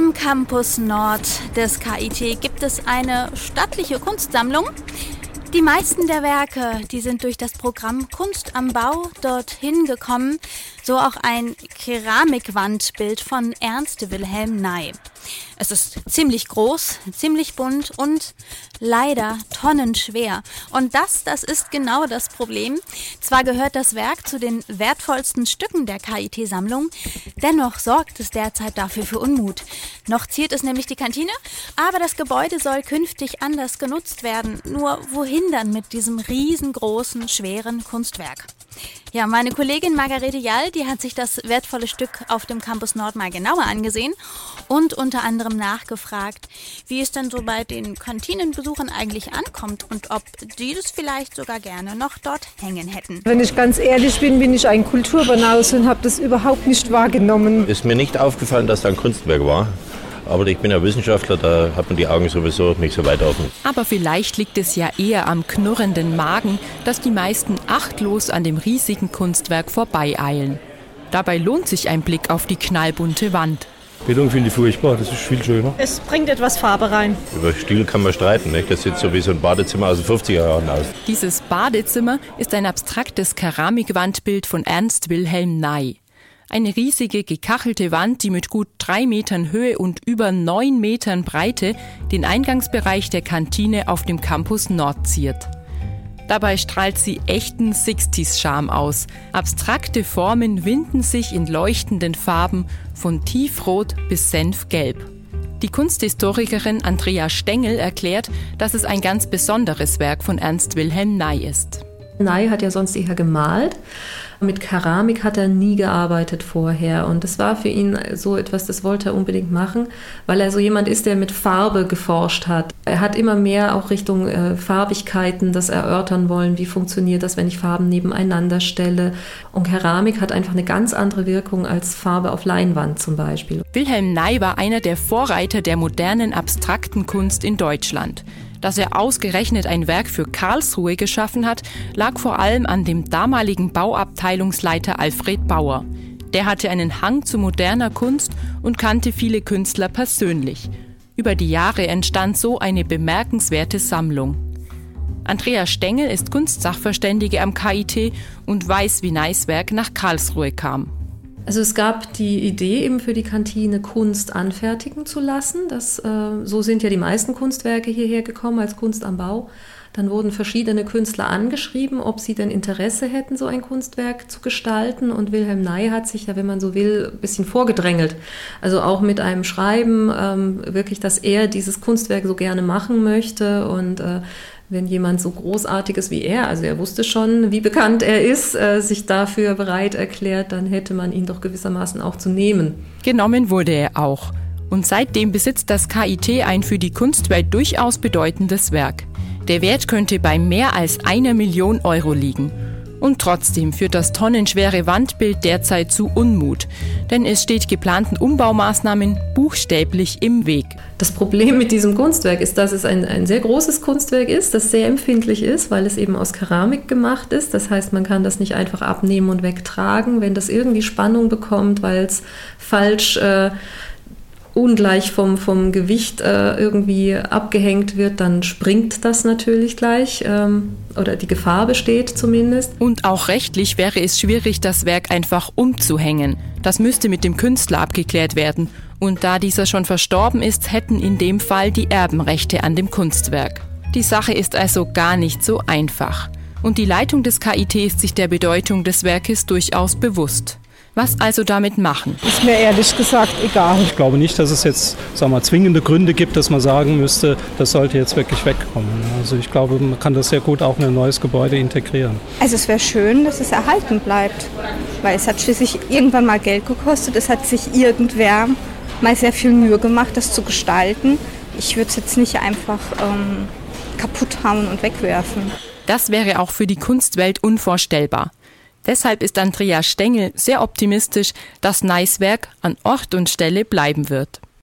Am Campus Nord des KIT gibt es eine stattliche Kunstsammlung. Die meisten der Werke, die sind durch das Programm Kunst am Bau dorthin gekommen, so auch ein Keramikwandbild von Ernst Wilhelm Ney. Es ist ziemlich groß, ziemlich bunt und leider tonnenschwer. Und das, das ist genau das Problem. Zwar gehört das Werk zu den wertvollsten Stücken der KIT-Sammlung, dennoch sorgt es derzeit dafür für Unmut. Noch ziert es nämlich die Kantine, aber das Gebäude soll künftig anders genutzt werden. Nur wohin dann mit diesem riesengroßen, schweren Kunstwerk? Ja, meine Kollegin Margarete Jall, die hat sich das wertvolle Stück auf dem Campus Nord mal genauer angesehen und unter anderem nachgefragt, wie es denn so bei den Kantinenbesuchern eigentlich ankommt und ob die das vielleicht sogar gerne noch dort hängen hätten. Wenn ich ganz ehrlich bin, bin ich ein Kulturbanause und habe das überhaupt nicht wahrgenommen. Ist mir nicht aufgefallen, dass da ein Kunstwerk war. Aber ich bin ja Wissenschaftler, da hat man die Augen sowieso nicht so weit offen. Aber vielleicht liegt es ja eher am knurrenden Magen, dass die meisten achtlos an dem riesigen Kunstwerk vorbeieilen. Dabei lohnt sich ein Blick auf die knallbunte Wand. Beton finde ich furchtbar, das ist viel schöner. Es bringt etwas Farbe rein. Über Stil kann man streiten, nicht? das sieht so wie so ein Badezimmer aus den 50er Jahren aus. Dieses Badezimmer ist ein abstraktes Keramikwandbild von Ernst Wilhelm Ney. Eine riesige gekachelte Wand, die mit gut drei Metern Höhe und über neun Metern Breite den Eingangsbereich der Kantine auf dem Campus Nord ziert. Dabei strahlt sie echten 60s-Charme aus. Abstrakte Formen winden sich in leuchtenden Farben von tiefrot bis senfgelb. Die Kunsthistorikerin Andrea Stengel erklärt, dass es ein ganz besonderes Werk von Ernst Wilhelm Ney ist. Ney hat ja sonst eher gemalt. Mit Keramik hat er nie gearbeitet vorher und das war für ihn so etwas, das wollte er unbedingt machen, weil er so jemand ist, der mit Farbe geforscht hat. Er hat immer mehr auch Richtung äh, Farbigkeiten das erörtern wollen, wie funktioniert das, wenn ich Farben nebeneinander stelle. Und Keramik hat einfach eine ganz andere Wirkung als Farbe auf Leinwand zum Beispiel. Wilhelm Ney war einer der Vorreiter der modernen abstrakten Kunst in Deutschland. Dass er ausgerechnet ein Werk für Karlsruhe geschaffen hat, lag vor allem an dem damaligen Bauabteilungsleiter Alfred Bauer. Der hatte einen Hang zu moderner Kunst und kannte viele Künstler persönlich. Über die Jahre entstand so eine bemerkenswerte Sammlung. Andrea Stengel ist Kunstsachverständige am KIT und weiß, wie Neiswerk nach Karlsruhe kam. Also es gab die Idee eben für die Kantine Kunst anfertigen zu lassen. Das, äh, so sind ja die meisten Kunstwerke hierher gekommen als Kunst am Bau. Dann wurden verschiedene Künstler angeschrieben, ob sie denn Interesse hätten, so ein Kunstwerk zu gestalten. Und Wilhelm Ney hat sich ja, wenn man so will, ein bisschen vorgedrängelt. Also auch mit einem Schreiben, ähm, wirklich, dass er dieses Kunstwerk so gerne machen möchte und äh, wenn jemand so großartiges wie er, also er wusste schon, wie bekannt er ist, äh, sich dafür bereit erklärt, dann hätte man ihn doch gewissermaßen auch zu nehmen. Genommen wurde er auch. Und seitdem besitzt das KIT ein für die Kunstwelt durchaus bedeutendes Werk. Der Wert könnte bei mehr als einer Million Euro liegen. Und trotzdem führt das tonnenschwere Wandbild derzeit zu Unmut, denn es steht geplanten Umbaumaßnahmen buchstäblich im Weg. Das Problem mit diesem Kunstwerk ist, dass es ein, ein sehr großes Kunstwerk ist, das sehr empfindlich ist, weil es eben aus Keramik gemacht ist. Das heißt, man kann das nicht einfach abnehmen und wegtragen. Wenn das irgendwie Spannung bekommt, weil es falsch äh, ungleich vom, vom Gewicht äh, irgendwie abgehängt wird, dann springt das natürlich gleich ähm, oder die Gefahr besteht zumindest. Und auch rechtlich wäre es schwierig, das Werk einfach umzuhängen. Das müsste mit dem Künstler abgeklärt werden. Und da dieser schon verstorben ist, hätten in dem Fall die Erbenrechte an dem Kunstwerk. Die Sache ist also gar nicht so einfach. Und die Leitung des KIT ist sich der Bedeutung des Werkes durchaus bewusst. Was also damit machen? Ist mir ehrlich gesagt egal. Ich glaube nicht, dass es jetzt sagen wir, zwingende Gründe gibt, dass man sagen müsste, das sollte jetzt wirklich wegkommen. Also ich glaube, man kann das sehr gut auch in ein neues Gebäude integrieren. Also es wäre schön, dass es erhalten bleibt, weil es hat schließlich irgendwann mal Geld gekostet. Es hat sich irgendwer mal sehr viel Mühe gemacht, das zu gestalten. Ich würde es jetzt nicht einfach ähm, kaputt hauen und wegwerfen. Das wäre auch für die Kunstwelt unvorstellbar. Deshalb ist Andrea Stengel sehr optimistisch, dass Neiswerk an Ort und Stelle bleiben wird.